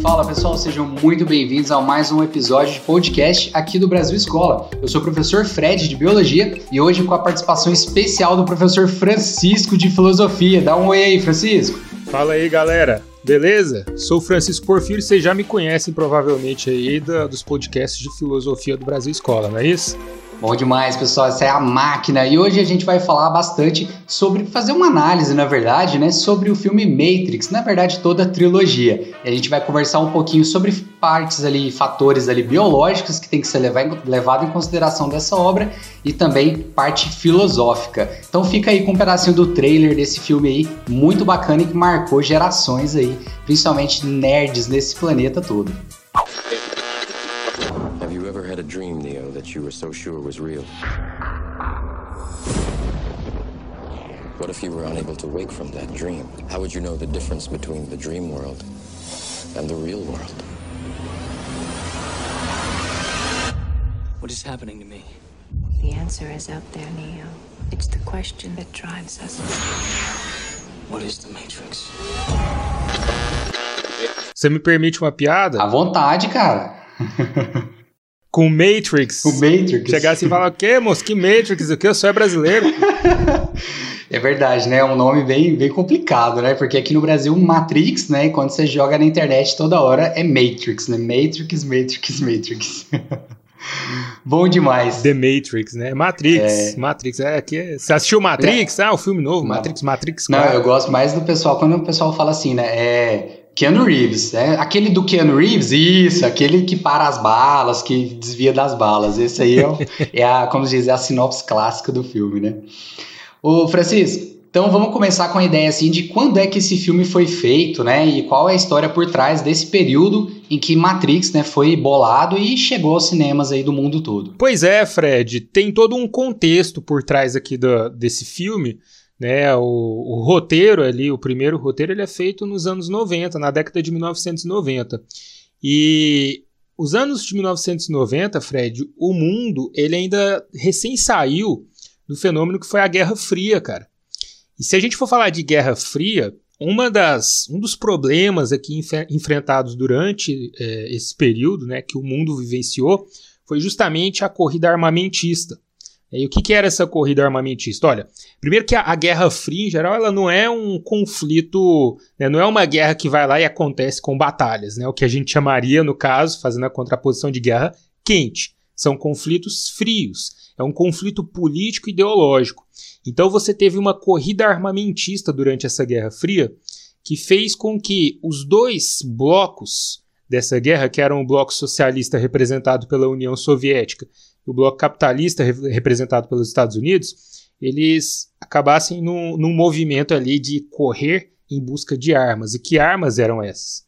Fala pessoal, sejam muito bem-vindos a mais um episódio de podcast aqui do Brasil Escola. Eu sou o professor Fred de Biologia e hoje com a participação especial do professor Francisco de Filosofia. Dá um oi aí, Francisco. Fala aí, galera. Beleza? Sou Francisco Porfírio, vocês já me conhecem provavelmente aí da, dos podcasts de filosofia do Brasil Escola, não é isso? Bom demais, pessoal. Essa é a máquina. E hoje a gente vai falar bastante sobre fazer uma análise, na verdade, né, sobre o filme Matrix, na verdade, toda a trilogia. E a gente vai conversar um pouquinho sobre partes ali, fatores ali biológicos que tem que ser levado em consideração dessa obra e também parte filosófica. Então fica aí com um pedacinho do trailer desse filme aí, muito bacana e que marcou gerações aí, principalmente nerds nesse planeta todo. had a dream, that you were so sure was real? What if you were unable to wake from that dream? How would you know the difference between the dream world and the real world? What is happening to me? The answer is out there, Neo. It's the question that drives us. What is the Matrix? Você me permite uma piada? À vontade, cara. com Matrix. O Matrix. Chegar assim e falar, o quê, moço? Que Matrix? O quê? Eu sou é brasileiro. é verdade, né? É um nome bem, bem complicado, né? Porque aqui no Brasil, Matrix, né? Quando você joga na internet toda hora, é Matrix, né? Matrix, Matrix, Matrix. Bom demais. The Matrix, né? Matrix. É. Matrix. É, que você assistiu Matrix? É. Ah, o filme novo, Matrix, Matrix. Não, eu gosto mais do pessoal, quando o pessoal fala assim, né? É Keanu Reeves, né? Aquele do Keanu Reeves, isso, aquele que para as balas, que desvia das balas. Esse aí é, é a, como diz, é a sinopse clássica do filme, né? Ô, Francisco, então vamos começar com a ideia assim de quando é que esse filme foi feito, né? E qual é a história por trás desse período em que Matrix, né, foi bolado e chegou aos cinemas aí do mundo todo. Pois é, Fred, tem todo um contexto por trás aqui do, desse filme né, o, o, roteiro ali, o primeiro roteiro, ele é feito nos anos 90, na década de 1990. E os anos de 1990, Fred, o mundo ele ainda recém saiu do fenômeno que foi a Guerra Fria, cara. E se a gente for falar de Guerra Fria, uma das, um dos problemas aqui enfrentados durante é, esse período né, que o mundo vivenciou foi justamente a corrida armamentista. E o que, que, era essa corrida armamentista? Olha, primeiro que a, a, Guerra Fria, em geral, ela não é um conflito, né, não é uma guerra que vai lá e acontece com batalhas, né, o que a gente chamaria, no caso, fazendo a contraposição de guerra quente. São conflitos frios, é um conflito político e ideológico. Então você teve uma corrida armamentista durante essa Guerra Fria que fez com que os dois blocos dessa guerra, que eram o bloco socialista representado pela União Soviética o bloco capitalista representado pelos Estados Unidos, eles acabassem num, num movimento ali de correr em busca de armas. E que armas eram essas?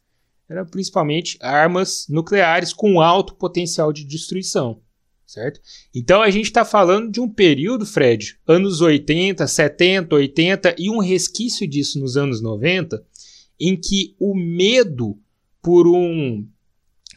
Eram principalmente armas nucleares com alto potencial de destruição. Certo? Então a gente está falando de um período, Fred, anos 80, 70, 80 e um resquício disso nos anos 90, em que o medo por um,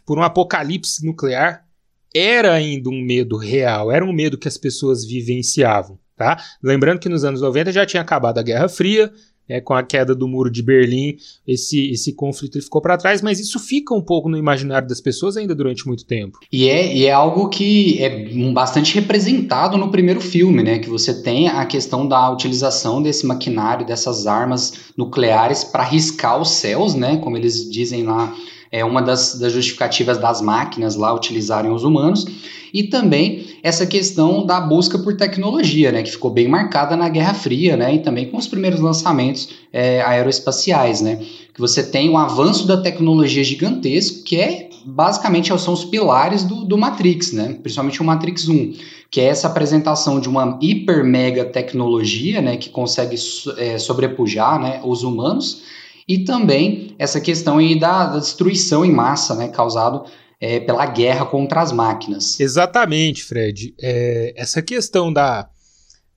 por um apocalipse nuclear era ainda um medo real, era um medo que as pessoas vivenciavam. Tá? Lembrando que nos anos 90 já tinha acabado a Guerra Fria, né, com a queda do muro de Berlim, esse, esse conflito ficou para trás, mas isso fica um pouco no imaginário das pessoas ainda durante muito tempo. E é, e é algo que é bastante representado no primeiro filme, né? Que você tem a questão da utilização desse maquinário, dessas armas nucleares para riscar os céus, né? Como eles dizem lá é uma das, das justificativas das máquinas lá utilizarem os humanos, e também essa questão da busca por tecnologia, né, que ficou bem marcada na Guerra Fria, né, e também com os primeiros lançamentos é, aeroespaciais, né, que você tem um avanço da tecnologia gigantesco, que é basicamente são os pilares do, do Matrix, né, principalmente o Matrix 1, que é essa apresentação de uma hiper mega tecnologia, né, que consegue é, sobrepujar, né, os humanos, e também essa questão aí da, da destruição em massa, né, causado é, pela guerra contra as máquinas. Exatamente, Fred. É, essa questão da,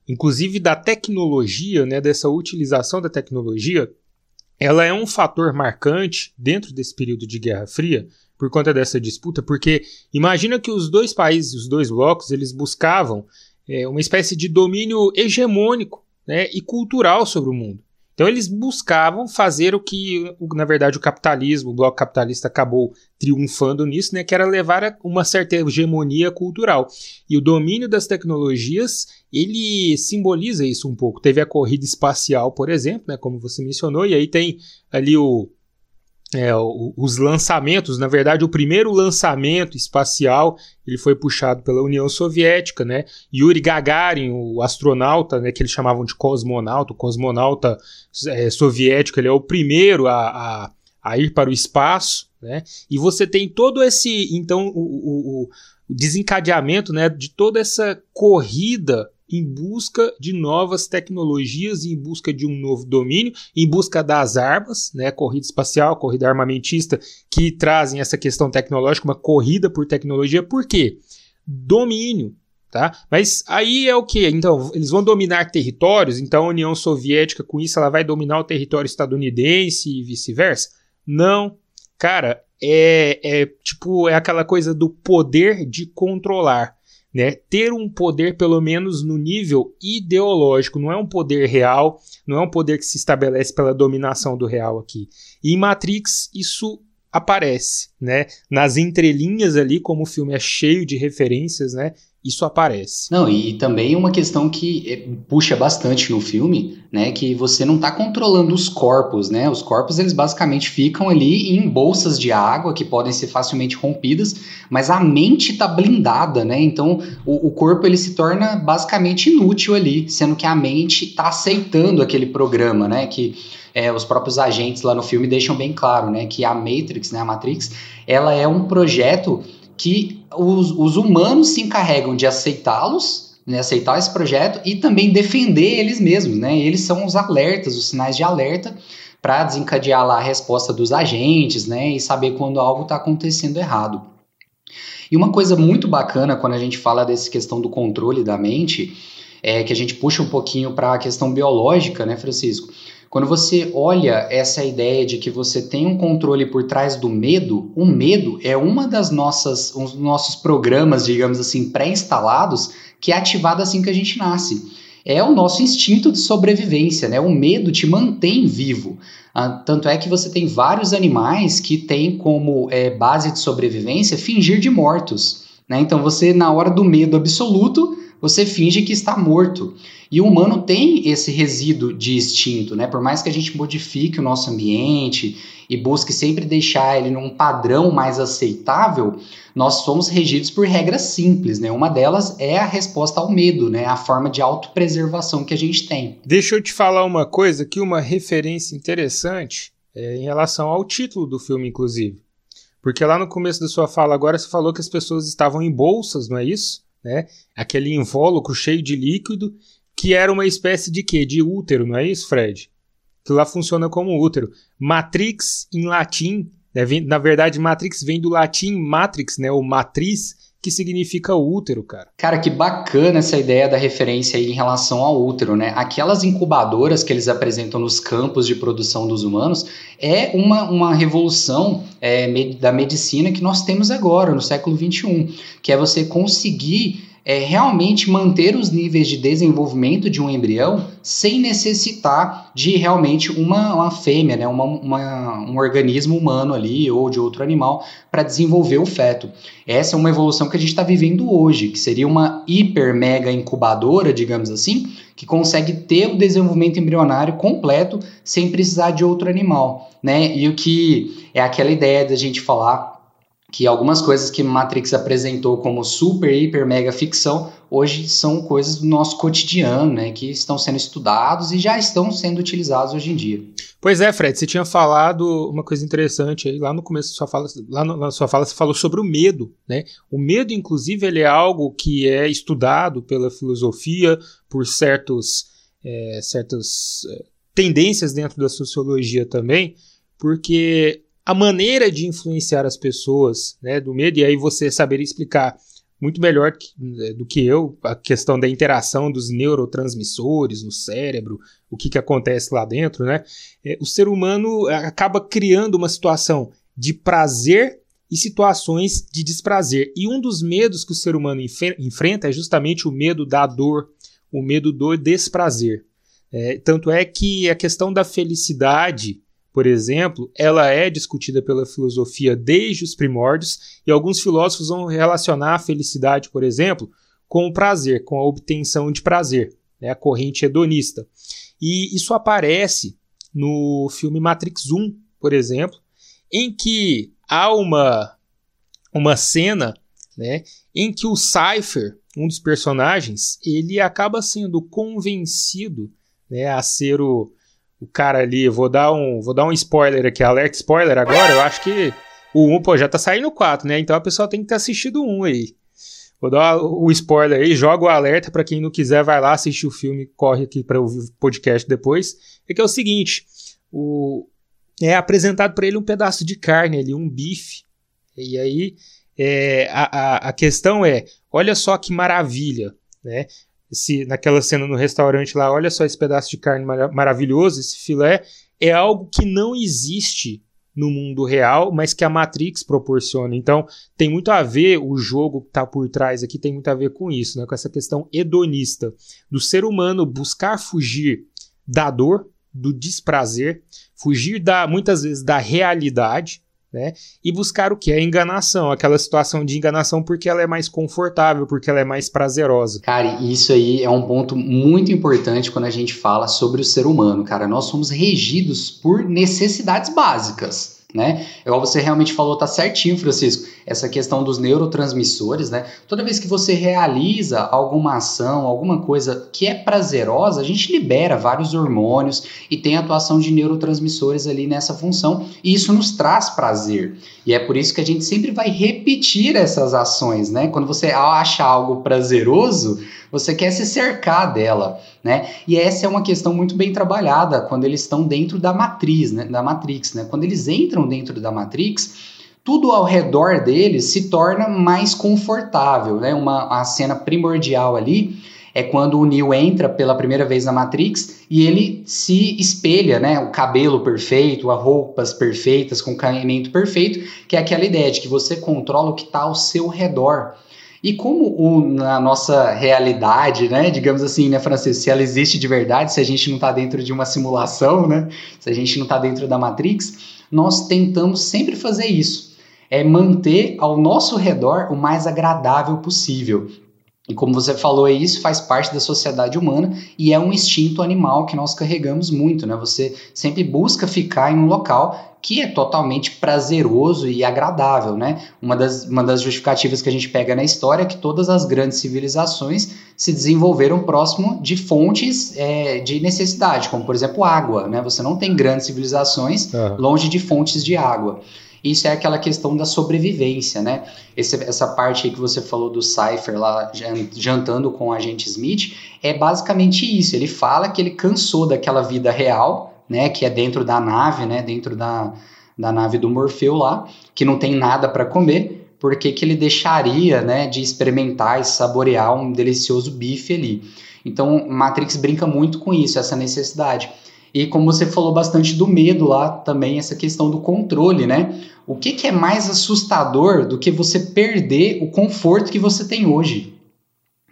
inclusive da tecnologia, né, dessa utilização da tecnologia, ela é um fator marcante dentro desse período de Guerra Fria por conta dessa disputa, porque imagina que os dois países, os dois blocos, eles buscavam é, uma espécie de domínio hegemônico né, e cultural sobre o mundo. Então eles buscavam fazer o que, na verdade, o capitalismo, o bloco capitalista acabou triunfando nisso, né, que era levar uma certa hegemonia cultural. E o domínio das tecnologias, ele simboliza isso um pouco. Teve a corrida espacial, por exemplo, né, como você mencionou, e aí tem ali o é, os lançamentos, na verdade, o primeiro lançamento espacial ele foi puxado pela União Soviética, né? Yuri Gagarin, o astronauta, né, que eles chamavam de cosmonauta, o cosmonauta é, soviético, ele é o primeiro a, a, a, ir para o espaço, né? E você tem todo esse, então, o, o, o desencadeamento, né, de toda essa corrida em busca de novas tecnologias, em busca de um novo domínio, em busca das armas, né, corrida espacial, corrida armamentista, que trazem essa questão tecnológica, uma corrida por tecnologia. Por quê? Domínio. Tá? Mas aí é o que? Então, eles vão dominar territórios, então a União Soviética, com isso, ela vai dominar o território estadunidense e vice-versa? Não. Cara, é, é tipo, é aquela coisa do poder de controlar né, ter um poder pelo menos no nível ideológico, não é um poder real, não é um poder que se estabelece pela dominação do real aqui. E em Matrix isso aparece, né? Nas entrelinhas ali, como o filme é cheio de referências, né? Isso aparece. Não, e também uma questão que eh, puxa bastante no filme, né, que você não está controlando os corpos, né? Os corpos eles basicamente ficam ali em bolsas de água que podem ser facilmente rompidas, mas a mente está blindada, né? Então o, o, corpo ele se torna basicamente inútil ali, sendo que a mente está aceitando aquele programa, né? Que é, os próprios agentes lá no filme deixam bem claro, né, que a Matrix, né, a Matrix, ela é um projeto que os, os humanos se encarregam de aceitá-los, né, aceitar esse projeto e também defender eles mesmos, né? Eles são os alertas, os sinais de alerta para desencadear lá a resposta dos agentes, né, e saber quando algo está acontecendo errado. E uma coisa muito bacana quando a gente fala dessa questão do controle da mente, é que a gente puxa um pouquinho para a questão biológica, né, Francisco? Quando você olha essa ideia de que você tem um controle por trás do medo, o medo é uma das nossas, um dos nossos programas, digamos assim, pré-instalados, que é ativado assim que a gente nasce. É o nosso instinto de sobrevivência, né? O medo te mantém vivo. Ah, tanto é que você tem vários animais que têm como é, base de sobrevivência fingir de mortos. Né? Então você, na hora do medo absoluto, você finge que está morto. E o humano tem esse resíduo de instinto, né? Por mais que a gente modifique o nosso ambiente e busque sempre deixar ele num padrão mais aceitável, nós somos regidos por regras simples, né? Uma delas é a resposta ao medo, né? A forma de autopreservação que a gente tem. Deixa eu te falar uma coisa aqui, uma referência interessante é, em relação ao título do filme, inclusive. Porque lá no começo da sua fala agora você falou que as pessoas estavam em bolsas, não é isso? Né? Aquele invólucro cheio de líquido que era uma espécie de quê? De útero, não é isso, Fred? Que lá funciona como útero. Matrix em latim, né, na verdade, Matrix vem do latim matrix, né? Ou matriz, que significa útero, cara. Cara, que bacana essa ideia da referência aí em relação ao útero, né? Aquelas incubadoras que eles apresentam nos campos de produção dos humanos é uma, uma revolução é, da medicina que nós temos agora, no século XXI, que é você conseguir é realmente manter os níveis de desenvolvimento de um embrião sem necessitar de realmente uma, uma fêmea, né, uma, uma, um organismo humano ali ou de outro animal para desenvolver o feto. Essa é uma evolução que a gente está vivendo hoje, que seria uma hiper mega incubadora, digamos assim, que consegue ter o desenvolvimento embrionário completo sem precisar de outro animal, né? E o que é aquela ideia da gente falar que algumas coisas que Matrix apresentou como super, hiper, mega ficção, hoje são coisas do nosso cotidiano, né, que estão sendo estudados e já estão sendo utilizados hoje em dia. Pois é, Fred, você tinha falado uma coisa interessante aí, lá no começo da sua fala, lá no, na sua fala você falou sobre o medo, né? O medo, inclusive, ele é algo que é estudado pela filosofia, por certos, é, certas é, tendências dentro da sociologia também, porque a maneira de influenciar as pessoas, né, do medo, e aí você saberia explicar muito melhor que, né, do que eu a questão da interação dos neurotransmissores no cérebro, o que, que acontece lá dentro, né? É, o ser humano acaba criando uma situação de prazer e situações de desprazer. E um dos medos que o ser humano enfrenta é justamente o medo da dor, o medo do desprazer. É, tanto é que a questão da felicidade, por exemplo, ela é discutida pela filosofia desde os primórdios, e alguns filósofos vão relacionar a felicidade, por exemplo, com o prazer, com a obtenção de prazer, né, a corrente hedonista. E isso aparece no filme Matrix 1, por exemplo, em que há uma, uma cena né, em que o Cypher, um dos personagens, ele acaba sendo convencido né, a ser o, o cara ali. Vou dar um, vou dar um spoiler aqui, alerta spoiler agora. Eu acho que o 1, pô, já tá saindo o 4, né? Então a pessoa tem que ter assistido o 1 aí. Vou dar o spoiler aí, joga o alerta para quem não quiser, vai lá assistir o filme, corre aqui para ouvir o podcast depois. É que é o seguinte, o, é apresentado para ele um pedaço de carne ali, um bife. E aí é, a, a, a questão é, olha só que maravilha, né? Esse, naquela cena no restaurante lá, olha só esse pedaço de carne mar maravilhoso, esse filé, é algo que não existe no mundo real, mas que a Matrix proporciona. Então, tem muito a ver, o jogo que está por trás aqui tem muito a ver com isso, né? com essa questão hedonista do ser humano buscar fugir da dor, do desprazer, fugir da muitas vezes da realidade, né? E buscar o que? A enganação, aquela situação de enganação porque ela é mais confortável, porque ela é mais prazerosa. Cara, isso aí é um ponto muito importante quando a gente fala sobre o ser humano, cara. Nós somos regidos por necessidades básicas né? Igual você realmente falou, tá certinho, Francisco, essa questão dos neurotransmissores, né? Toda vez que você realiza alguma ação, alguma coisa que é prazerosa, a gente libera vários hormônios e tem atuação de neurotransmissores ali nessa função, e isso nos traz prazer. E é por isso que a gente sempre vai repetir essas ações, né? Quando você acha algo prazeroso, você quer se cercar dela, né? E essa é uma questão muito bem trabalhada quando eles estão dentro da matriz, né? Da Matrix, né? Quando eles entram dentro da Matrix, tudo ao redor deles se torna mais confortável, né? Uma a cena primordial ali é quando o Neo entra pela primeira vez na Matrix e ele se espelha, né? O cabelo perfeito, as roupas perfeitas, com caimento perfeito, que é aquela ideia de que você controla o que está ao seu redor. E como o, na nossa realidade, né, digamos assim, né, Francisco, se ela existe de verdade, se a gente não está dentro de uma simulação, né, se a gente não está dentro da Matrix, nós tentamos sempre fazer isso. É manter ao nosso redor o mais agradável possível. E como você falou, isso faz parte da sociedade humana e é um instinto animal que nós carregamos muito, né? Você sempre busca ficar em um local que é totalmente prazeroso e agradável, né? Uma das, uma das justificativas que a gente pega na história é que todas as grandes civilizações se desenvolveram próximo de fontes é, de necessidade, como por exemplo água, né? Você não tem grandes civilizações longe de fontes de água. Isso é aquela questão da sobrevivência, né? Esse, essa parte aí que você falou do Cypher lá jantando com o agente Smith é basicamente isso. Ele fala que ele cansou daquela vida real, né? Que é dentro da nave, né? Dentro da, da nave do Morfeu lá, que não tem nada para comer. Por que, que ele deixaria, né? De experimentar e saborear um delicioso bife ali? Então, Matrix brinca muito com isso, essa necessidade. E como você falou bastante do medo lá também, essa questão do controle, né? O que, que é mais assustador do que você perder o conforto que você tem hoje?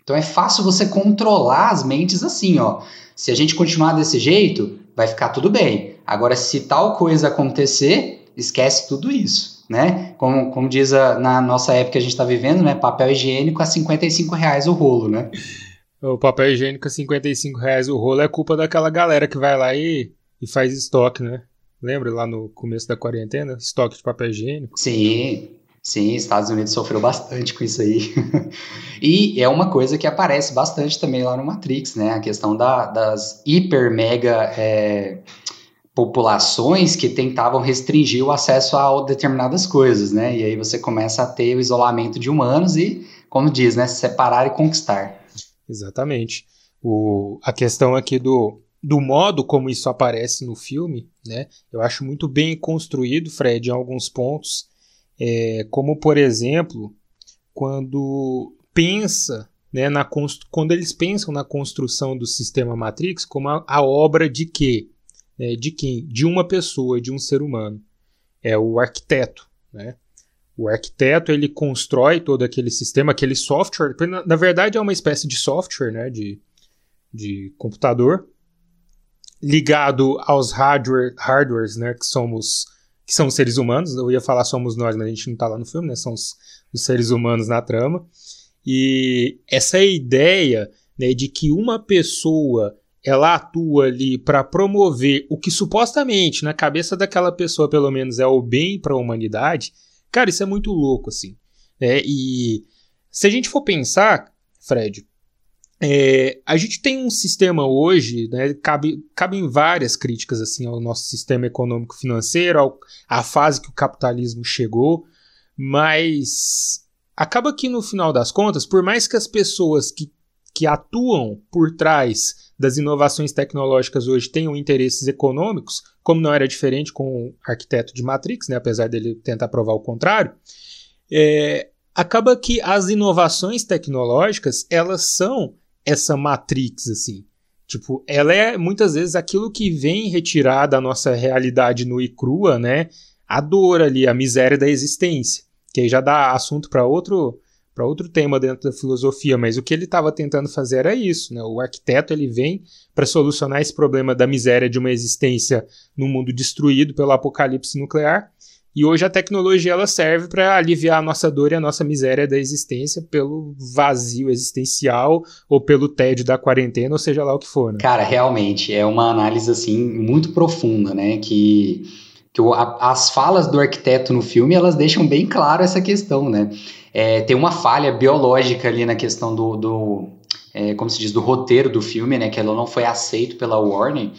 Então é fácil você controlar as mentes assim, ó. Se a gente continuar desse jeito, vai ficar tudo bem. Agora, se tal coisa acontecer, esquece tudo isso, né? Como, como diz a, na nossa época que a gente está vivendo, né? Papel higiênico a 55 reais o rolo, né? O papel higiênico a 55 reais o rolo é culpa daquela galera que vai lá e, e faz estoque, né? Lembra lá no começo da quarentena? Estoque de papel higiênico? Sim, sim, Estados Unidos sofreu bastante com isso aí. e é uma coisa que aparece bastante também lá no Matrix, né? A questão da, das hiper mega é, populações que tentavam restringir o acesso a determinadas coisas, né? E aí você começa a ter o isolamento de humanos e, como diz, né? Separar e conquistar. Exatamente. O, a questão aqui do, do modo como isso aparece no filme, né? Eu acho muito bem construído, Fred, em alguns pontos. É, como, por exemplo, quando pensa, né, na quando eles pensam na construção do sistema Matrix como a, a obra de quê? É, de quem? De uma pessoa, de um ser humano. É o arquiteto, né? O arquiteto ele constrói todo aquele sistema, aquele software. Na, na verdade, é uma espécie de software, né, de, de computador. Ligado aos hardware, hardwares, né, que somos que são os seres humanos. Eu ia falar somos nós, mas a gente não tá lá no filme, né? São os, os seres humanos na trama. E essa ideia né, de que uma pessoa ela atua ali para promover o que supostamente na cabeça daquela pessoa pelo menos é o bem para a humanidade, cara, isso é muito louco assim. Né? E se a gente for pensar, Fred, é, a gente tem um sistema hoje, né, cabe, cabem várias críticas assim ao nosso sistema econômico financeiro, à fase que o capitalismo chegou, mas acaba que no final das contas, por mais que as pessoas que, que atuam por trás das inovações tecnológicas hoje tenham interesses econômicos, como não era diferente com o arquiteto de Matrix, né, apesar dele tentar provar o contrário, é, acaba que as inovações tecnológicas elas são essa matrix, assim. Tipo, ela é muitas vezes aquilo que vem retirar da nossa realidade nua e crua, né? A dor ali, a miséria da existência. Que aí já dá assunto para outro para outro tema dentro da filosofia, mas o que ele estava tentando fazer era isso, né? O arquiteto ele vem para solucionar esse problema da miséria de uma existência num mundo destruído pelo apocalipse nuclear e hoje a tecnologia ela serve para aliviar a nossa dor e a nossa miséria da existência pelo vazio existencial ou pelo tédio da quarentena, ou seja lá o que for. Né? Cara, realmente é uma análise assim muito profunda, né? Que, que o, a, as falas do arquiteto no filme elas deixam bem claro essa questão, né? É, tem uma falha biológica ali na questão do, do é, como se diz, do roteiro do filme, né? Que ela não foi aceito pela Warner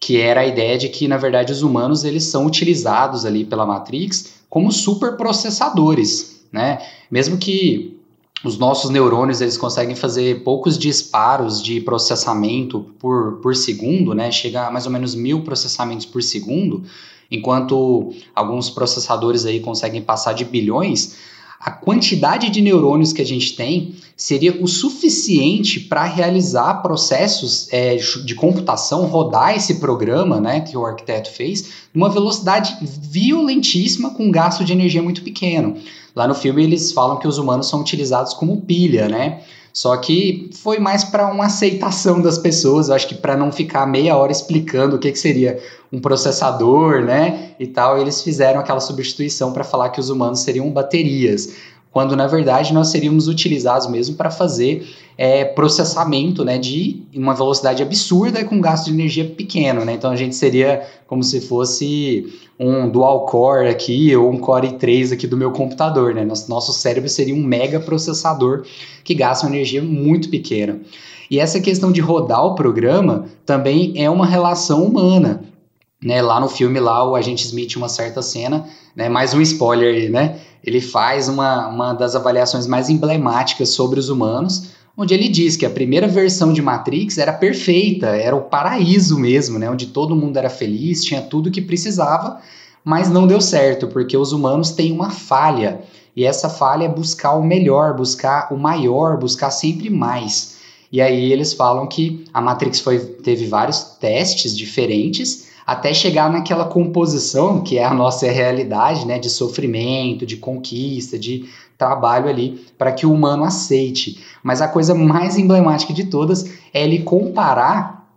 que era a ideia de que, na verdade, os humanos eles são utilizados ali pela Matrix como superprocessadores, né? Mesmo que os nossos neurônios eles conseguem fazer poucos disparos de processamento por, por segundo, né? Chega a mais ou menos mil processamentos por segundo, enquanto alguns processadores aí conseguem passar de bilhões a quantidade de neurônios que a gente tem seria o suficiente para realizar processos é, de computação, rodar esse programa né, que o arquiteto fez, numa velocidade violentíssima com um gasto de energia muito pequeno. Lá no filme eles falam que os humanos são utilizados como pilha, né? Só que foi mais para uma aceitação das pessoas, acho que para não ficar meia hora explicando o que, que seria um processador, né, e tal, eles fizeram aquela substituição para falar que os humanos seriam baterias quando na verdade nós seríamos utilizados mesmo para fazer é, processamento né, de uma velocidade absurda com gasto de energia pequeno. Né? Então a gente seria como se fosse um dual core aqui ou um core i3 aqui do meu computador. Né? Nosso, nosso cérebro seria um mega processador que gasta uma energia muito pequena. E essa questão de rodar o programa também é uma relação humana. Né, lá no filme, lá o agente Smith, uma certa cena, né, mais um spoiler aí, né? Ele faz uma, uma das avaliações mais emblemáticas sobre os humanos, onde ele diz que a primeira versão de Matrix era perfeita, era o paraíso mesmo, né? Onde todo mundo era feliz, tinha tudo o que precisava, mas não deu certo, porque os humanos têm uma falha. E essa falha é buscar o melhor, buscar o maior, buscar sempre mais. E aí eles falam que a Matrix foi, teve vários testes diferentes até chegar naquela composição que é a nossa realidade, né, de sofrimento, de conquista, de trabalho ali para que o humano aceite. Mas a coisa mais emblemática de todas é ele comparar,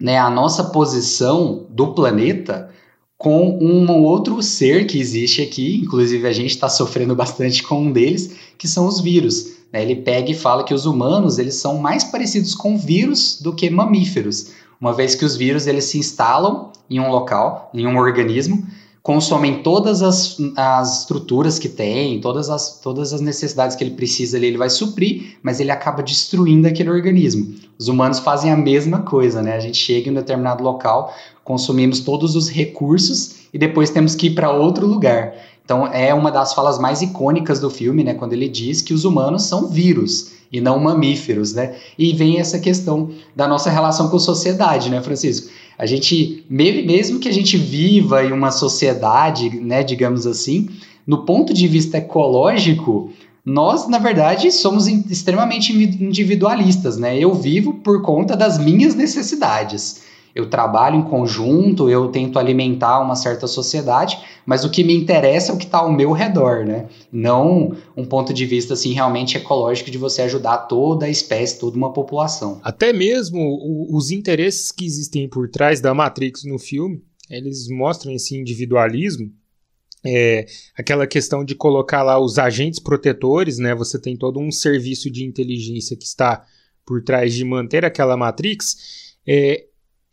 né, a nossa posição do planeta com um outro ser que existe aqui, inclusive a gente está sofrendo bastante com um deles, que são os vírus. Né? Ele pega e fala que os humanos eles são mais parecidos com vírus do que mamíferos, uma vez que os vírus eles se instalam em um local, em um organismo, consomem todas as, as estruturas que tem, todas as, todas as necessidades que ele precisa ali, ele vai suprir, mas ele acaba destruindo aquele organismo. Os humanos fazem a mesma coisa, né? A gente chega em um determinado local, consumimos todos os recursos e depois temos que ir para outro lugar. Então é uma das falas mais icônicas do filme, né? Quando ele diz que os humanos são vírus e não mamíferos, né? E vem essa questão da nossa relação com a sociedade, né, Francisco? A gente, mesmo que a gente viva em uma sociedade, né, digamos assim, no ponto de vista ecológico, nós, na verdade, somos extremamente individualistas, né? Eu vivo por conta das minhas necessidades. Eu trabalho em conjunto, eu tento alimentar uma certa sociedade, mas o que me interessa é o que está ao meu redor, né? Não um ponto de vista assim realmente ecológico de você ajudar toda a espécie, toda uma população. Até mesmo os interesses que existem por trás da Matrix no filme, eles mostram esse individualismo é, aquela questão de colocar lá os agentes protetores, né? Você tem todo um serviço de inteligência que está por trás de manter aquela Matrix. É,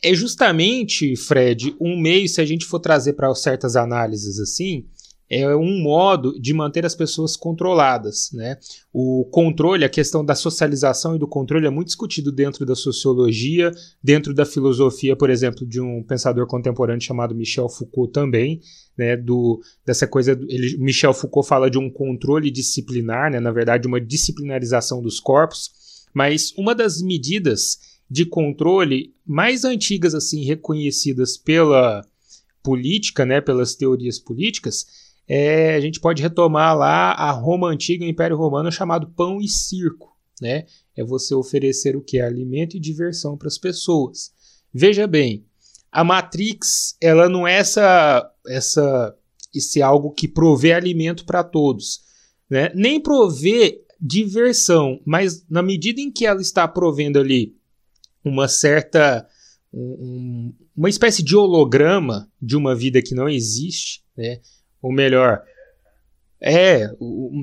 é justamente, Fred, um meio, se a gente for trazer para certas análises assim, é um modo de manter as pessoas controladas. Né? O controle, a questão da socialização e do controle é muito discutido dentro da sociologia, dentro da filosofia, por exemplo, de um pensador contemporâneo chamado Michel Foucault também, né, do, dessa coisa, ele, Michel Foucault fala de um controle disciplinar, né, na verdade uma disciplinarização dos corpos, mas uma das medidas de controle mais antigas assim reconhecidas pela política, né, pelas teorias políticas, é, a gente pode retomar lá a Roma antiga, o Império Romano chamado pão e circo, né? É você oferecer o que? Alimento e diversão para as pessoas. Veja bem, a Matrix, ela não é essa, essa esse algo que provê alimento para todos, né? Nem provê diversão, mas na medida em que ela está provendo ali uma certa um, uma espécie de holograma de uma vida que não existe, né? Ou melhor, é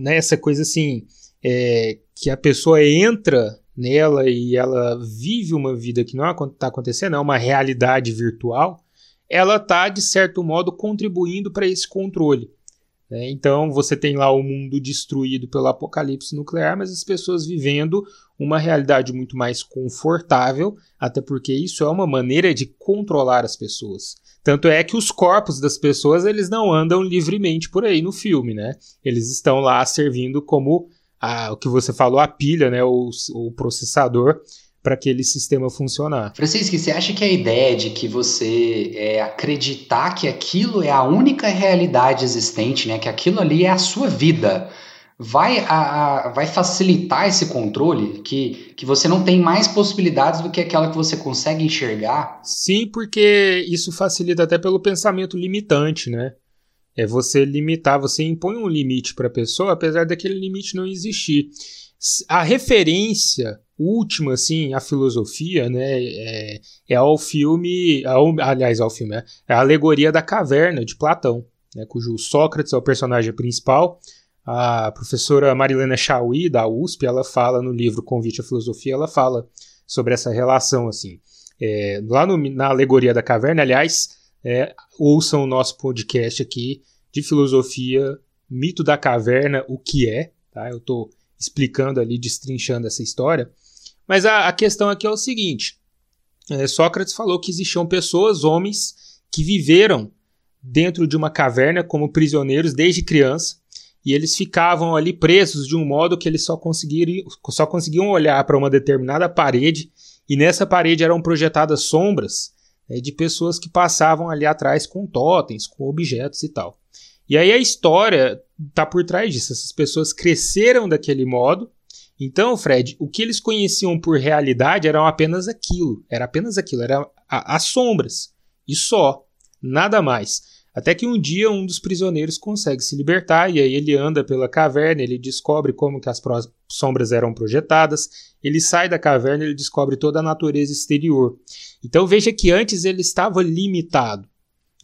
nessa né, coisa assim é, que a pessoa entra nela e ela vive uma vida que não está acontecendo, é uma realidade virtual, ela está, de certo modo, contribuindo para esse controle. Né? Então, você tem lá o mundo destruído pelo apocalipse nuclear, mas as pessoas vivendo uma realidade muito mais confortável, até porque isso é uma maneira de controlar as pessoas. Tanto é que os corpos das pessoas eles não andam livremente por aí no filme, né? Eles estão lá servindo como a, o que você falou, a pilha, né? O, o processador para aquele sistema funcionar. Francisco, você acha que a ideia de que você é, acreditar que aquilo é a única realidade existente, né? Que aquilo ali é a sua vida, vai, a, a, vai facilitar esse controle? Que, que você não tem mais possibilidades do que aquela que você consegue enxergar? Sim, porque isso facilita até pelo pensamento limitante, né? É você limitar, você impõe um limite para a pessoa, apesar daquele limite não existir. A referência última, assim, a filosofia, né, é, é ao filme, ao, aliás, ao filme, é, é a alegoria da caverna de Platão, né, cujo Sócrates é o personagem principal, a professora Marilena Chauí, da USP, ela fala no livro Convite à Filosofia, ela fala sobre essa relação, assim. É, lá no, na Alegoria da Caverna, aliás, é, ouçam o nosso podcast aqui de filosofia, Mito da Caverna, o que é, tá? Eu estou explicando ali, destrinchando essa história. Mas a, a questão aqui é o seguinte, é, Sócrates falou que existiam pessoas, homens, que viveram dentro de uma caverna como prisioneiros desde criança, e eles ficavam ali presos de um modo que eles só, só conseguiam olhar para uma determinada parede e nessa parede eram projetadas sombras né, de pessoas que passavam ali atrás com totens, com objetos e tal. E aí a história está por trás disso. Essas pessoas cresceram daquele modo. Então, Fred, o que eles conheciam por realidade eram apenas aquilo. Era apenas aquilo, era as sombras. E só. Nada mais. Até que um dia um dos prisioneiros consegue se libertar e aí ele anda pela caverna, ele descobre como que as sombras eram projetadas, ele sai da caverna, ele descobre toda a natureza exterior. Então veja que antes ele estava limitado,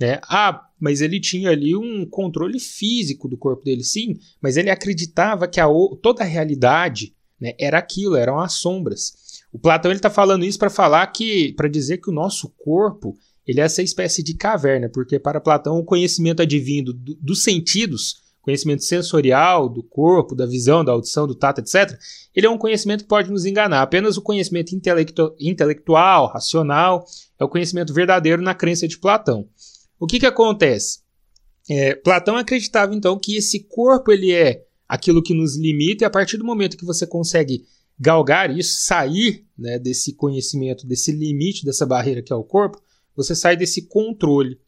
né? Ah, mas ele tinha ali um controle físico do corpo dele, sim, mas ele acreditava que a, toda a realidade né, era aquilo, eram as sombras. O Platão está falando isso para falar que, para dizer que o nosso corpo ele é essa espécie de caverna, porque para Platão o conhecimento advindo do, dos sentidos, conhecimento sensorial, do corpo, da visão, da audição, do tato, etc., ele é um conhecimento que pode nos enganar. Apenas o conhecimento intelectu intelectual, racional, é o conhecimento verdadeiro na crença de Platão. O que, que acontece? É, Platão acreditava então que esse corpo ele é aquilo que nos limita, e a partir do momento que você consegue galgar isso, sair né, desse conhecimento, desse limite, dessa barreira que é o corpo, você sai desse controle.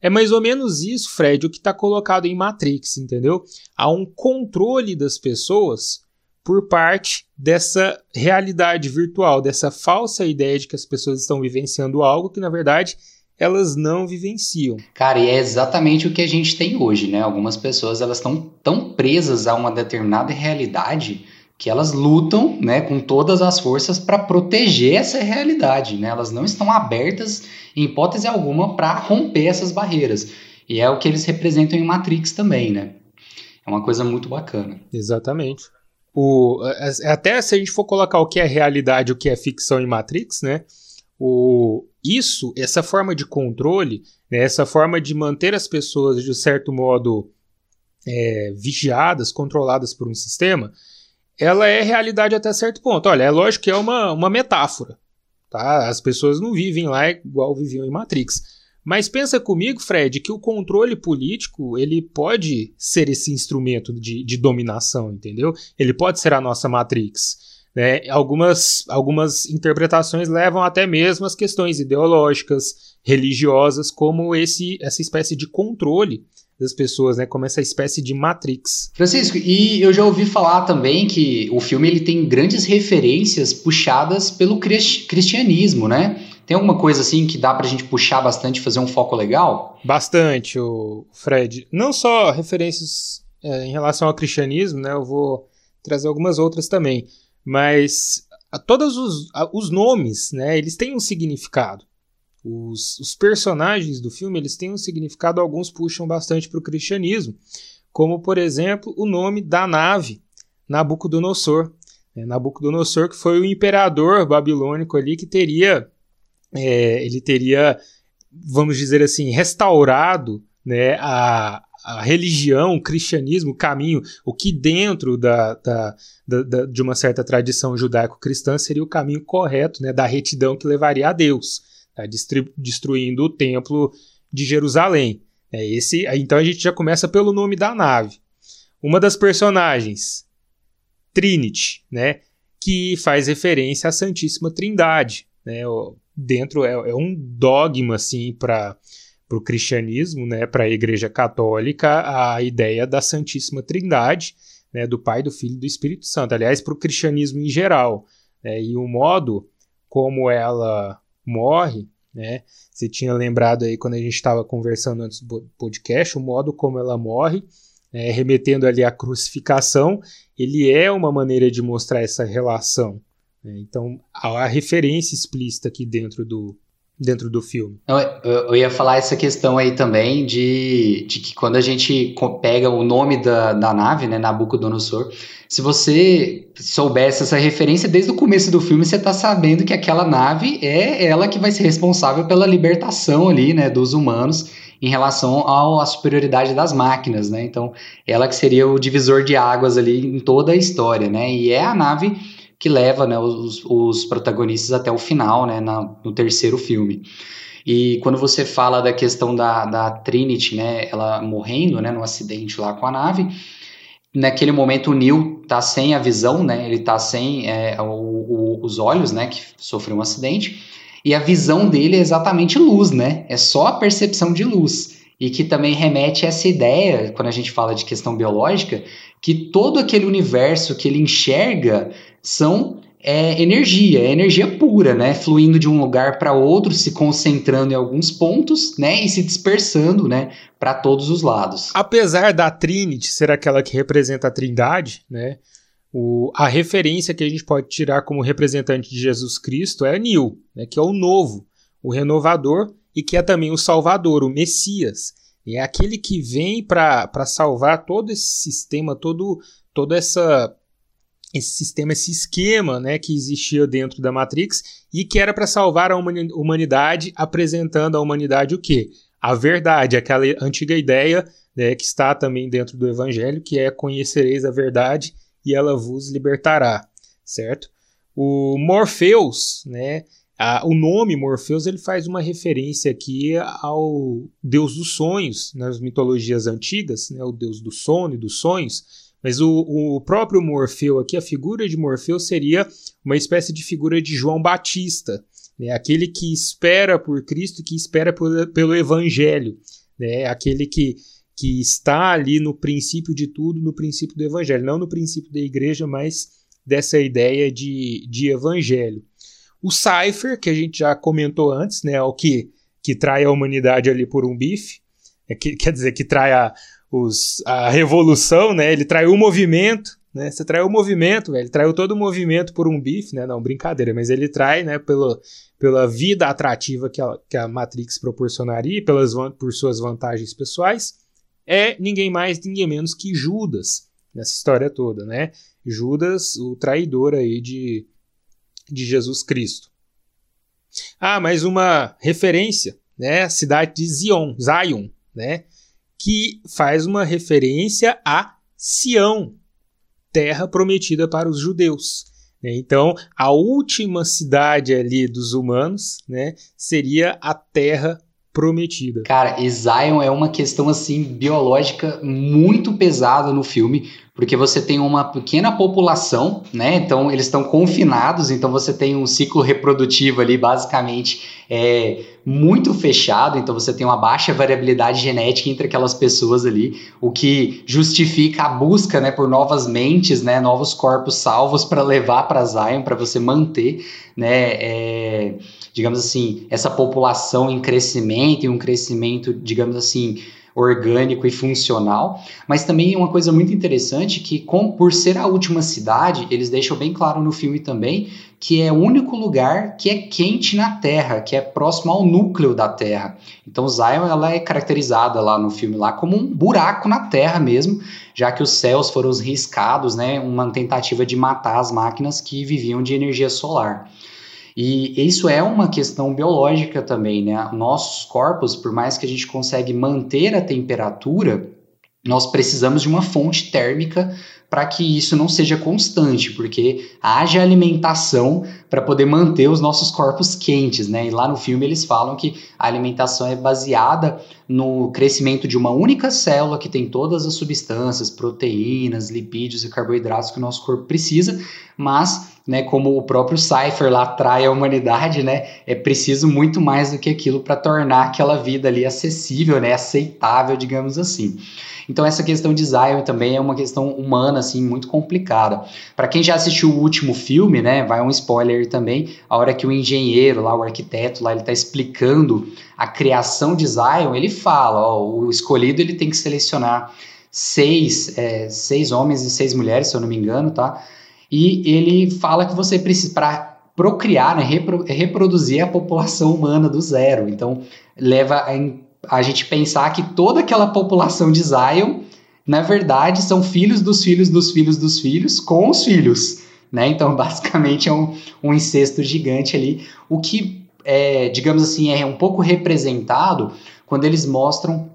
É mais ou menos isso, Fred, o que está colocado em Matrix, entendeu? Há um controle das pessoas por parte dessa realidade virtual, dessa falsa ideia de que as pessoas estão vivenciando algo que na verdade elas não vivenciam. Cara, e é exatamente o que a gente tem hoje, né? Algumas pessoas elas estão tão presas a uma determinada realidade que elas lutam, né, com todas as forças para proteger essa realidade, né? Elas não estão abertas em hipótese alguma para romper essas barreiras. E é o que eles representam em Matrix também, né? É uma coisa muito bacana. Exatamente. O, até se a gente for colocar o que é realidade, o que é ficção em Matrix, né? O, isso, essa forma de controle, né, essa forma de manter as pessoas de certo modo é, vigiadas, controladas por um sistema, ela é realidade até certo ponto. Olha, é lógico que é uma, uma metáfora. Tá? As pessoas não vivem lá igual viviam em Matrix. Mas pensa comigo, Fred, que o controle político ele pode ser esse instrumento de, de dominação, entendeu? Ele pode ser a nossa Matrix. Né? Algumas, algumas interpretações levam até mesmo as questões ideológicas, religiosas, como esse, essa espécie de controle das pessoas, né? Como essa espécie de Matrix. Francisco, e eu já ouvi falar também que o filme ele tem grandes referências puxadas pelo cristianismo, né? Tem alguma coisa assim que dá pra gente puxar bastante, fazer um foco legal? Bastante, o Fred. Não só referências é, em relação ao cristianismo, né? Eu vou trazer algumas outras também. Mas todos os, a, os nomes, né? Eles têm um significado. Os, os, personagens do filme eles têm um significado, alguns puxam bastante para o cristianismo, como por exemplo o nome da nave Nabucodonosor. É, Nabucodonosor que foi o imperador babilônico ali que teria é, ele teria, vamos dizer assim, restaurado né, a, a religião, o cristianismo, o caminho, o que dentro da, da, da, de uma certa tradição judaico-cristã seria o caminho correto né, da retidão que levaria a Deus, tá, destruindo o templo de Jerusalém. É esse, então a gente já começa pelo nome da nave. Uma das personagens, Trinity, né, que faz referência à Santíssima Trindade. Né, dentro é, é um dogma assim para o cristianismo, né, para a Igreja Católica, a ideia da Santíssima Trindade, né, do Pai, do Filho e do Espírito Santo. Aliás, para o cristianismo em geral. Né, e o modo como ela morre, né, você tinha lembrado aí quando a gente estava conversando antes do podcast, o modo como ela morre, né, remetendo ali à crucificação, ele é uma maneira de mostrar essa relação né? Então, há a referência explícita aqui dentro do, dentro do filme. Eu, ia falar essa questão aí também de, de que quando a gente pega o nome da, da nave, né, Nabucodonosor, se você soubesse essa referência desde o começo do filme, você está sabendo que aquela nave é ela que vai ser responsável pela libertação ali, né, dos humanos em relação à superioridade das máquinas, né? Então, ela que seria o divisor de águas ali em toda a história, né? E é a nave que leva né, os, os protagonistas até o final, né, na, no terceiro filme. E quando você fala da questão da, da Trinity, né, ela morrendo, né, no acidente lá com a nave, naquele momento o Neil tá sem a visão, né, ele tá sem é, o, o, os olhos, né, que sofreu um acidente, e a visão dele é exatamente luz, né, é só a percepção de luz, e que também remete a essa ideia, quando a gente fala de questão biológica, que todo aquele universo que ele enxerga são é, energia, é energia pura, né? Fluindo de um lugar para outro, se concentrando em alguns pontos, né? E se dispersando, né? Para todos os lados. Apesar da Trinity ser aquela que representa a Trindade, né? O, a referência que a gente pode tirar como representante de Jesus Cristo é Nil, né? Que é o novo, o renovador e que é também o Salvador, o Messias. É aquele que vem para salvar todo esse sistema, todo, toda essa esse sistema, esse esquema né, que existia dentro da Matrix e que era para salvar a humanidade, apresentando à humanidade o quê? A verdade, aquela antiga ideia né, que está também dentro do Evangelho, que é conhecereis a verdade e ela vos libertará, certo? O Morpheus, né, a, o nome Morpheus ele faz uma referência aqui ao deus dos sonhos nas mitologias antigas, né, o deus do sono e dos sonhos. Mas o, o próprio Morfeu aqui, a figura de Morfeu seria uma espécie de figura de João Batista, né, aquele que espera por Cristo, que espera por, pelo Evangelho, né, aquele que, que está ali no princípio de tudo, no princípio do evangelho, não no princípio da igreja, mas dessa ideia de, de evangelho. O Cypher, que a gente já comentou antes, né, o que, que trai a humanidade ali por um bife, é que, quer dizer, que trai a, os, a revolução, né, ele traiu o movimento, né, você traiu o movimento, ele traiu todo o movimento por um bife, né, não, brincadeira, mas ele trai, né, pelo, pela vida atrativa que a, que a Matrix proporcionaria, pelas, por suas vantagens pessoais, é ninguém mais, ninguém menos que Judas, nessa história toda, né, Judas, o traidor aí de, de Jesus Cristo. Ah, mais uma referência, né? A cidade de Zion, Zion, né? Que faz uma referência a Sião, terra prometida para os judeus. Né? Então, a última cidade ali dos humanos, né, seria a terra prometida. Cara, e Zion é uma questão assim biológica muito pesada no filme, porque você tem uma pequena população, né? Então eles estão confinados, então você tem um ciclo reprodutivo ali basicamente é, muito fechado, então você tem uma baixa variabilidade genética entre aquelas pessoas ali, o que justifica a busca, né, por novas mentes, né, novos corpos salvos para levar para Zion, para você manter, né, é, digamos assim, essa população em crescimento e um crescimento, digamos assim, orgânico e funcional, mas também uma coisa muito interessante que, com, por ser a última cidade, eles deixam bem claro no filme também que é o único lugar que é quente na Terra, que é próximo ao núcleo da Terra. Então Zion ela é caracterizada lá no filme lá como um buraco na Terra mesmo, já que os céus foram riscados, né, uma tentativa de matar as máquinas que viviam de energia solar. E isso é uma questão biológica também, né? Nossos corpos, por mais que a gente consegue manter a temperatura, nós precisamos de uma fonte térmica para que isso não seja constante, porque haja alimentação para poder manter os nossos corpos quentes, né? E lá no filme eles falam que a alimentação é baseada no crescimento de uma única célula que tem todas as substâncias, proteínas, lipídios e carboidratos que o nosso corpo precisa, mas, né, como o próprio Cypher lá atrai a humanidade, né, é preciso muito mais do que aquilo para tornar aquela vida ali acessível, né, aceitável, digamos assim. Então essa questão de Zion também é uma questão humana assim muito complicada. Para quem já assistiu o último filme, né, vai um spoiler também, a hora que o engenheiro lá, o arquiteto lá, ele está explicando a criação de Zion, ele fala, ó, o escolhido ele tem que selecionar seis, é, seis homens e seis mulheres, se eu não me engano, tá? E ele fala que você precisa para procriar, né, repro, reproduzir a população humana do zero. Então leva em a gente pensar que toda aquela população de Zion, na verdade, são filhos dos filhos dos filhos dos filhos com os filhos. Né? Então, basicamente, é um, um incesto gigante ali. O que, é, digamos assim, é um pouco representado quando eles mostram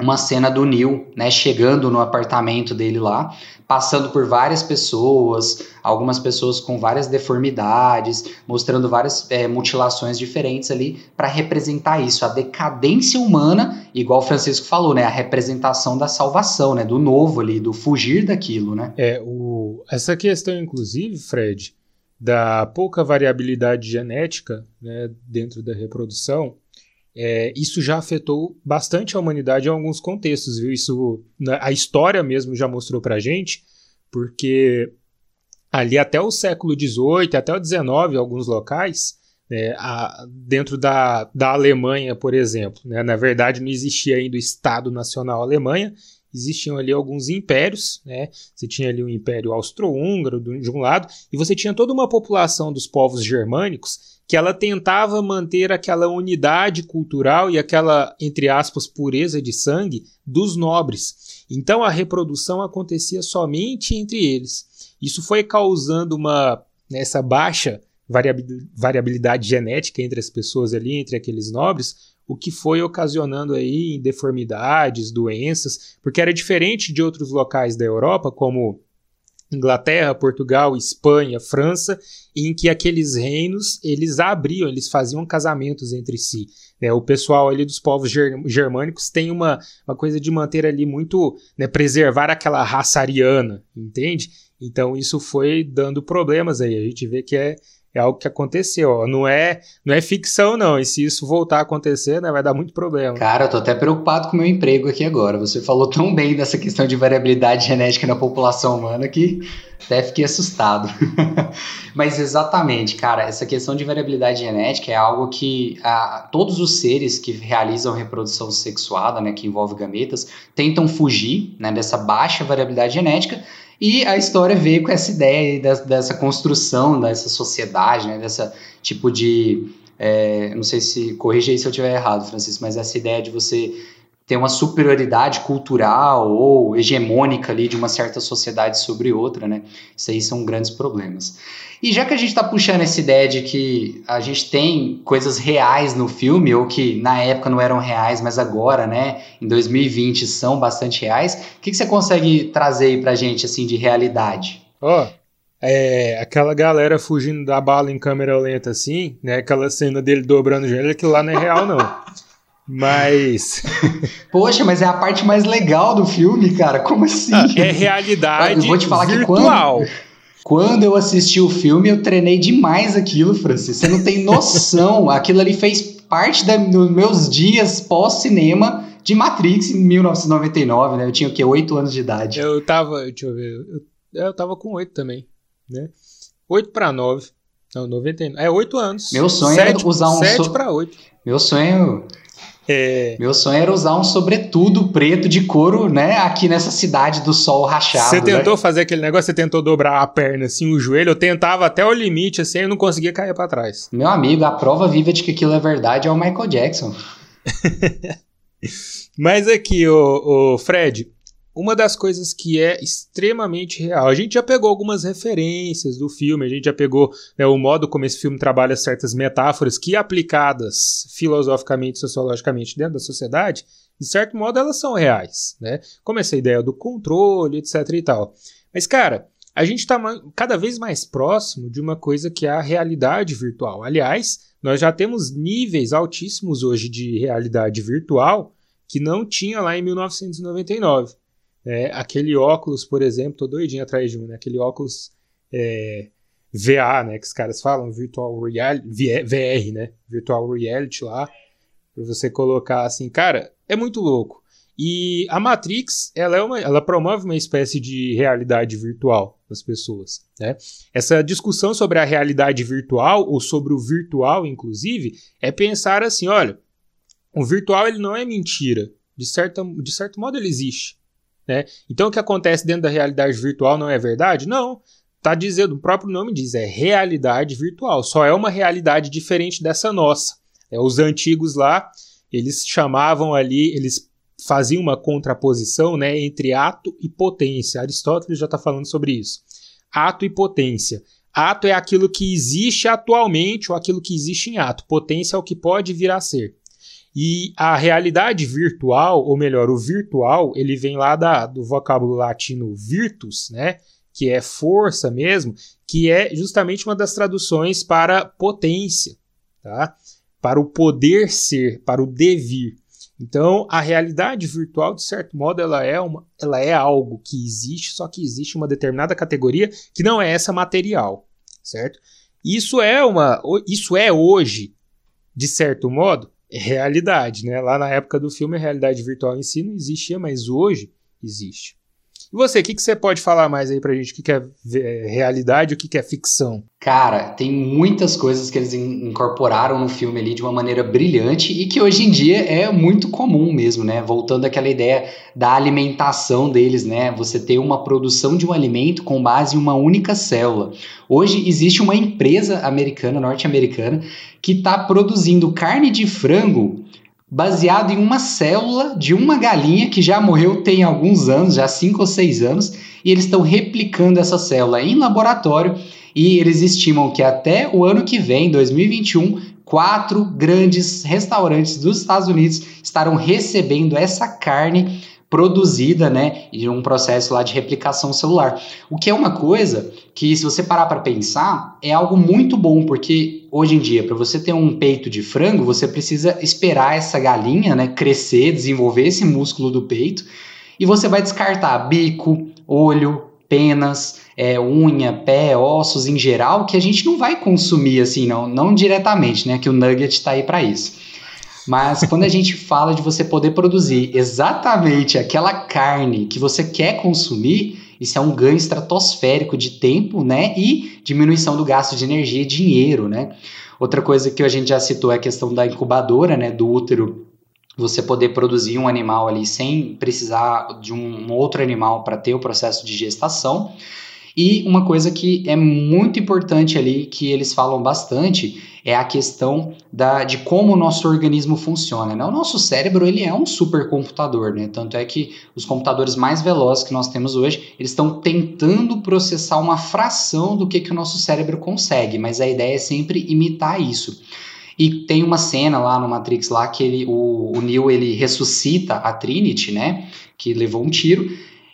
uma cena do Neil, né, chegando no apartamento dele lá, passando por várias pessoas, algumas pessoas com várias deformidades, mostrando várias é, mutilações diferentes ali para representar isso, a decadência humana, igual o Francisco falou, né, a representação da salvação, né, do novo ali, do fugir daquilo, né? É, o, essa questão, inclusive, Fred, da pouca variabilidade genética né, dentro da reprodução, é, isso já afetou bastante a humanidade em alguns contextos, viu? Isso, a história mesmo já mostrou pra gente, porque ali até o século XVIII, até o XIX, alguns locais, né, a, dentro da, da Alemanha, por exemplo, né, na verdade não existia ainda o Estado Nacional Alemanha, existiam ali alguns impérios, né? Você tinha ali o Império Austro-Húngaro de um lado, e você tinha toda uma população dos povos germânicos que ela tentava manter aquela unidade cultural e aquela, entre aspas, pureza de sangue dos nobres. Então a reprodução acontecia somente entre eles. Isso foi causando uma nessa baixa variabilidade genética entre as pessoas ali, entre aqueles nobres, o que foi ocasionando aí deformidades, doenças, porque era diferente de outros locais da Europa, como Inglaterra, Portugal, Espanha, França, em que aqueles reinos eles abriam, eles faziam casamentos entre si. Né? O pessoal ali dos povos germânicos tem uma, uma coisa de manter ali muito, né, preservar aquela raça ariana, entende? Então isso foi dando problemas aí. A gente vê que é, é algo que aconteceu, ó. Não é, não é ficção, não. E se isso voltar a acontecer, né, vai dar muito problema. Cara, eu tô até preocupado com o meu emprego aqui agora. Você falou tão bem dessa questão de variabilidade genética na população humana que até fiquei assustado. Mas exatamente, cara, essa questão de variabilidade genética é algo que a, todos os seres que realizam reprodução sexuada, né, que envolve gametas, tentam fugir né, dessa baixa variabilidade genética e a história veio com essa ideia dessa, dessa construção dessa sociedade, né? Dessa tipo de. É, não sei se. Corrija aí se eu estiver errado, Francisco, mas essa ideia de você ter uma superioridade cultural ou hegemônica ali de uma certa sociedade sobre outra, né? Isso aí são grandes problemas. E já que a gente está puxando essa ideia de que a gente tem coisas reais no filme, ou que na época não eram reais, mas agora, né, em 2020 são bastante reais, o que, que você consegue trazer aí pra gente, assim, de realidade? Ó, oh, é, aquela galera fugindo da bala em câmera lenta, assim, né, aquela cena dele dobrando o joelho, aquilo lá não é real, não. Mas. Poxa, mas é a parte mais legal do filme, cara. Como assim? É realidade eu vou te falar virtual. Que quando... Quando eu assisti o filme, eu treinei demais aquilo, Francis. Você não tem noção. aquilo ali fez parte da, dos meus dias pós-cinema de Matrix em 1999, né? Eu tinha o quê? 8 anos de idade. Eu tava, deixa eu ver. Eu, eu tava com 8 também, né? 8 para 9. Não, 99. É 8 anos. Meu sonho 7, era usar um 7 so... para 8. Meu sonho é... Meu sonho era usar um sobretudo preto de couro, né? Aqui nessa cidade do sol rachado. Você tentou né? fazer aquele negócio? Você tentou dobrar a perna, assim, o joelho? Eu tentava até o limite, assim, eu não conseguia cair para trás. Meu amigo, a prova viva de que aquilo é verdade é o Michael Jackson. Mas aqui, o, o Fred, uma das coisas que é extremamente real. A gente já pegou algumas referências do filme, a gente já pegou né, o modo como esse filme trabalha certas metáforas que, aplicadas filosoficamente, sociologicamente dentro da sociedade, de certo modo elas são reais, né? Como essa ideia do controle, etc e tal. Mas, cara, a gente está cada vez mais próximo de uma coisa que é a realidade virtual. Aliás, nós já temos níveis altíssimos hoje de realidade virtual que não tinha lá em 1999. É, aquele óculos, por exemplo, tô doidinho atrás de um, né? Aquele óculos é, VA, né? Que os caras falam, Virtual Reality, VR, né? Virtual Reality lá, para você colocar assim, cara, é muito louco. E a Matrix, ela, é uma, ela promove uma espécie de realidade virtual das pessoas. Né? Essa discussão sobre a realidade virtual, ou sobre o virtual, inclusive, é pensar assim: olha, o virtual ele não é mentira. De, certa, de certo modo, ele existe. Né? Então o que acontece dentro da realidade virtual não é verdade? Não. Tá dizendo, o próprio nome diz, é realidade virtual. Só é uma realidade diferente dessa nossa. É, os antigos lá, eles chamavam ali, eles faziam uma contraposição né, entre ato e potência. Aristóteles já está falando sobre isso. Ato e potência. Ato é aquilo que existe atualmente ou aquilo que existe em ato. Potência é o que pode vir a ser. E a realidade virtual, ou melhor, o virtual, ele vem lá da, do vocábulo latino virtus, né? Que é força mesmo, que é justamente uma das traduções para potência, tá? Para o poder ser, para o devir. Então, a realidade virtual, de certo modo, ela é, uma, ela é algo que existe, só que existe uma determinada categoria que não é essa material, certo? Isso é uma, isso é hoje, de certo modo, realidade, né? Lá na época do filme, a realidade virtual em si não existia, mas hoje existe. E você, o que, que você pode falar mais aí pra gente? O que, que é, é realidade o que, que é ficção? Cara, tem muitas coisas que eles incorporaram no filme ali de uma maneira brilhante e que hoje em dia é muito comum mesmo, né? Voltando àquela ideia da alimentação deles, né? Você ter uma produção de um alimento com base em uma única célula. Hoje existe uma empresa americana, norte-americana, que está produzindo carne de frango baseado em uma célula de uma galinha que já morreu tem alguns anos, já 5 ou 6 anos, e eles estão replicando essa célula em laboratório e eles estimam que até o ano que vem, 2021, quatro grandes restaurantes dos Estados Unidos estarão recebendo essa carne produzida, né, em um processo lá de replicação celular. O que é uma coisa que, se você parar para pensar, é algo muito bom, porque hoje em dia, para você ter um peito de frango, você precisa esperar essa galinha, né, crescer, desenvolver esse músculo do peito, e você vai descartar bico, olho, penas, é, unha, pé, ossos em geral, que a gente não vai consumir assim, não, não diretamente, né? Que o nugget está aí para isso. Mas quando a gente fala de você poder produzir exatamente aquela carne que você quer consumir, isso é um ganho estratosférico de tempo, né? E diminuição do gasto de energia e dinheiro, né? Outra coisa que a gente já citou é a questão da incubadora, né? Do útero você poder produzir um animal ali sem precisar de um outro animal para ter o processo de gestação. E uma coisa que é muito importante ali, que eles falam bastante, é a questão da, de como o nosso organismo funciona. Né? O nosso cérebro ele é um supercomputador, né? tanto é que os computadores mais velozes que nós temos hoje, eles estão tentando processar uma fração do que, que o nosso cérebro consegue, mas a ideia é sempre imitar isso. E tem uma cena lá no Matrix lá que ele, o, o Neo ele ressuscita a Trinity, né? Que levou um tiro.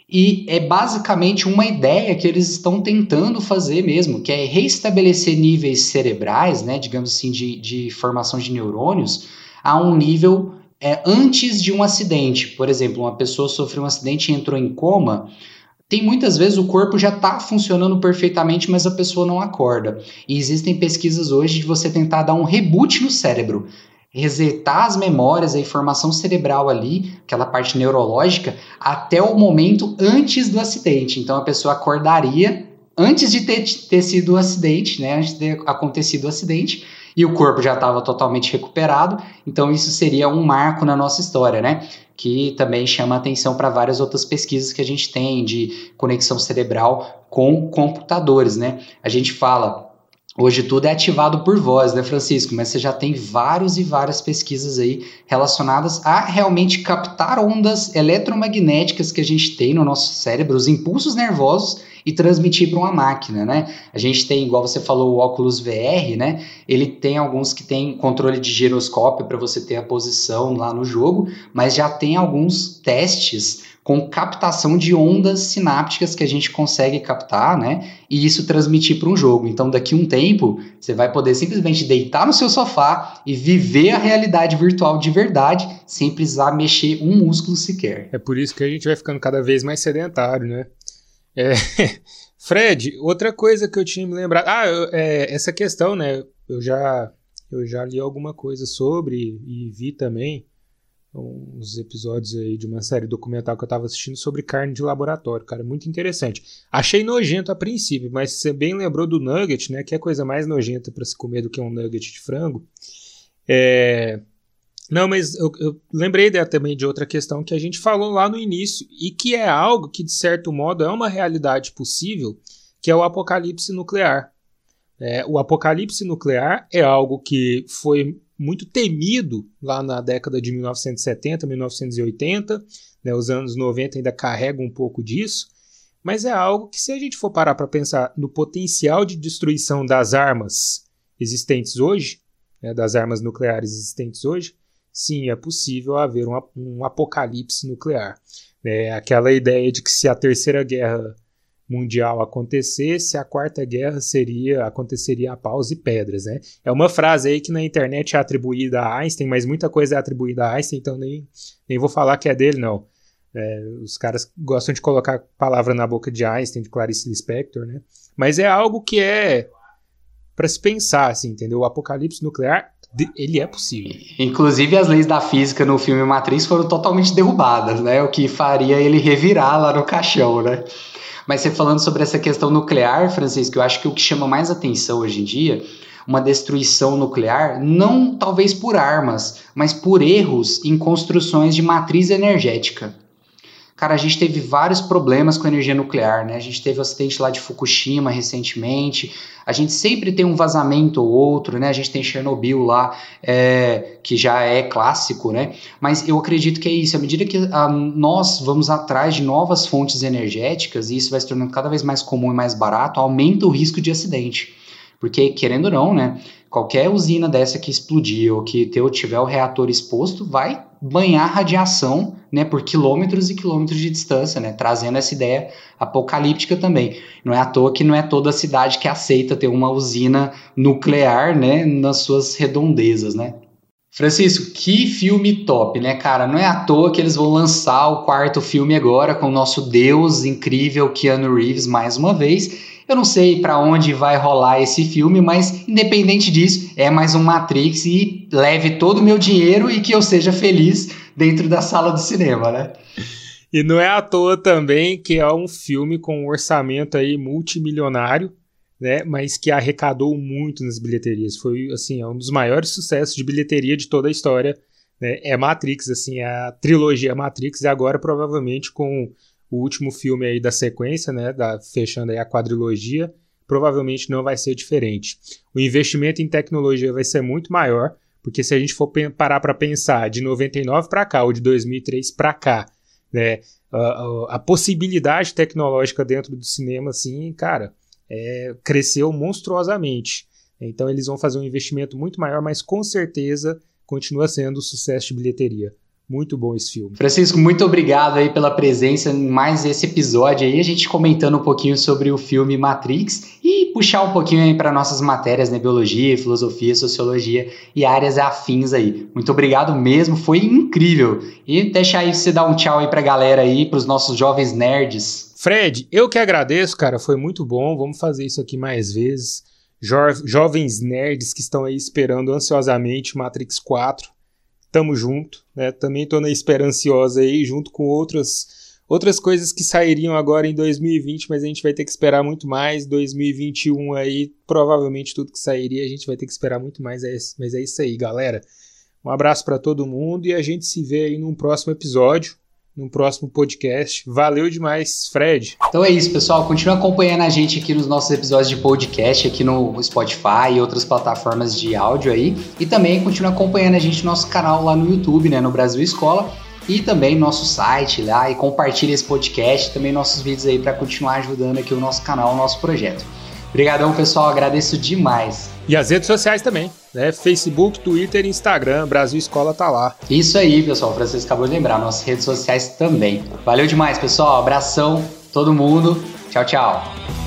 E é basicamente uma ideia que eles estão tentando fazer mesmo, que é reestabelecer níveis cerebrais, né, digamos assim, de, de formação de neurônios, a um nível é, antes de um acidente. Por exemplo, uma pessoa sofreu um acidente e entrou em coma, tem muitas vezes o corpo já está funcionando perfeitamente, mas a pessoa não acorda. E existem pesquisas hoje de você tentar dar um reboot no cérebro, resetar as memórias, a informação cerebral ali, aquela parte neurológica, até o momento antes do acidente. Então a pessoa acordaria antes de ter, ter sido o acidente, né? Antes de ter acontecido o acidente, e o corpo já estava totalmente recuperado. Então isso seria um marco na nossa história, né? que também chama atenção para várias outras pesquisas que a gente tem de conexão cerebral com computadores, né? A gente fala Hoje tudo é ativado por voz, né, Francisco? Mas você já tem vários e várias pesquisas aí relacionadas a realmente captar ondas eletromagnéticas que a gente tem no nosso cérebro, os impulsos nervosos e transmitir para uma máquina, né? A gente tem, igual você falou, o óculos VR, né? Ele tem alguns que tem controle de giroscópio para você ter a posição lá no jogo, mas já tem alguns testes com captação de ondas sinápticas que a gente consegue captar, né? E isso transmitir para um jogo. Então, daqui um tempo, você vai poder simplesmente deitar no seu sofá e viver a realidade virtual de verdade, sem precisar mexer um músculo sequer. É por isso que a gente vai ficando cada vez mais sedentário, né? É, Fred, outra coisa que eu tinha me lembrado. Ah, eu, é, essa questão, né? Eu já, eu já li alguma coisa sobre e vi também uns episódios aí de uma série documental que eu estava assistindo sobre carne de laboratório, cara, muito interessante. Achei nojento a princípio, mas você bem lembrou do nugget, né, que é a coisa mais nojenta para se comer do que um nugget de frango. É, não, mas eu, eu lembrei também de outra questão que a gente falou lá no início e que é algo que, de certo modo, é uma realidade possível, que é o apocalipse nuclear. É, o apocalipse nuclear é algo que foi muito temido lá na década de 1970, 1980, né, os anos 90 ainda carregam um pouco disso, mas é algo que, se a gente for parar para pensar no potencial de destruição das armas existentes hoje, né, das armas nucleares existentes hoje, sim, é possível haver um, um apocalipse nuclear. É aquela ideia de que se a terceira guerra mundial acontecesse, a quarta guerra seria aconteceria a paus e pedras, né? É uma frase aí que na internet é atribuída a Einstein, mas muita coisa é atribuída a Einstein, então nem, nem vou falar que é dele, não. É, os caras gostam de colocar palavra na boca de Einstein, de Clarice Lispector, né? Mas é algo que é para se pensar, assim, entendeu? O apocalipse nuclear ele é possível. Inclusive as leis da física no filme Matrix foram totalmente derrubadas, né? O que faria ele revirar lá no caixão, né? Mas você falando sobre essa questão nuclear, Francisco, eu acho que o que chama mais atenção hoje em dia, uma destruição nuclear, não talvez por armas, mas por erros em construções de matriz energética. Cara, a gente teve vários problemas com energia nuclear, né? A gente teve o acidente lá de Fukushima recentemente. A gente sempre tem um vazamento ou outro, né? A gente tem Chernobyl lá, é, que já é clássico, né? Mas eu acredito que é isso. À medida que a, ah, nós vamos atrás de novas fontes energéticas, e isso vai se tornando cada vez mais comum e mais barato, aumenta o risco de acidente. Porque, querendo ou não, né? Qualquer usina dessa que explodir ou que tiver o reator exposto vai banhar radiação né, por quilômetros e quilômetros de distância, né, trazendo essa ideia apocalíptica também. Não é à toa que não é toda cidade que aceita ter uma usina nuclear né, nas suas redondezas. Né. Francisco, que filme top, né, cara? Não é à toa que eles vão lançar o quarto filme agora com o nosso Deus incrível Keanu Reeves mais uma vez. Eu não sei para onde vai rolar esse filme, mas independente disso, é mais um Matrix e leve todo o meu dinheiro e que eu seja feliz dentro da sala do cinema, né? E não é à toa também que é um filme com um orçamento aí multimilionário, né, mas que arrecadou muito nas bilheterias. Foi assim, é um dos maiores sucessos de bilheteria de toda a história. Né, é Matrix, assim, é a trilogia Matrix e agora provavelmente com o último filme aí da sequência, né, da fechando aí a quadrilogia, provavelmente não vai ser diferente. O investimento em tecnologia vai ser muito maior, porque se a gente for parar para pensar de 99 para cá ou de 2003 para cá, né, a, a, possibilidade tecnológica dentro do cinema, assim, cara, é, cresceu monstruosamente. Então eles vão fazer um investimento muito maior, mas com certeza continua sendo sucesso de bilheteria. Muito bom esse filme. Francisco, muito obrigado aí pela presença em mais esse episódio aí, a gente comentando um pouquinho sobre o filme Matrix e puxar um pouquinho aí para nossas matérias, né, biologia, filosofia, sociologia e áreas afins aí. Muito obrigado mesmo, foi incrível. E deixa aí você dar um tchau aí pra galera aí, pros nossos jovens nerds. Fred, eu que agradeço, cara, foi muito bom. Vamos fazer isso aqui mais vezes. Jo jovens nerds que estão aí esperando ansiosamente Matrix 4. Tamo junto, né? Também tô na esperanciosa aí, junto com outras outras coisas que sairiam agora em 2020, mas a gente vai ter que esperar muito mais. 2021 aí, provavelmente tudo que sairia a gente vai ter que esperar muito mais. É mas é isso aí, galera. Um abraço para todo mundo e a gente se vê aí num próximo episódio num próximo podcast. Valeu demais, Fred. Então é isso, pessoal. Continua acompanhando a gente aqui nos nossos episódios de podcast, aqui no Spotify e outras plataformas de áudio aí. E também continua acompanhando a gente no nosso canal lá no YouTube, né? No Brasil Escola. E também nosso site lá e compartilha esse podcast, também nossos vídeos aí para continuar ajudando aqui o nosso canal, o nosso projeto. Obrigadão, pessoal. Agradeço demais. E as redes sociais também, né? Facebook, Twitter, Instagram, Brasil Escola tá lá. Isso aí, pessoal. O Francisco acabou de lembrar, nossas redes sociais também. Valeu demais, pessoal. Abração, todo mundo. Tchau, tchau.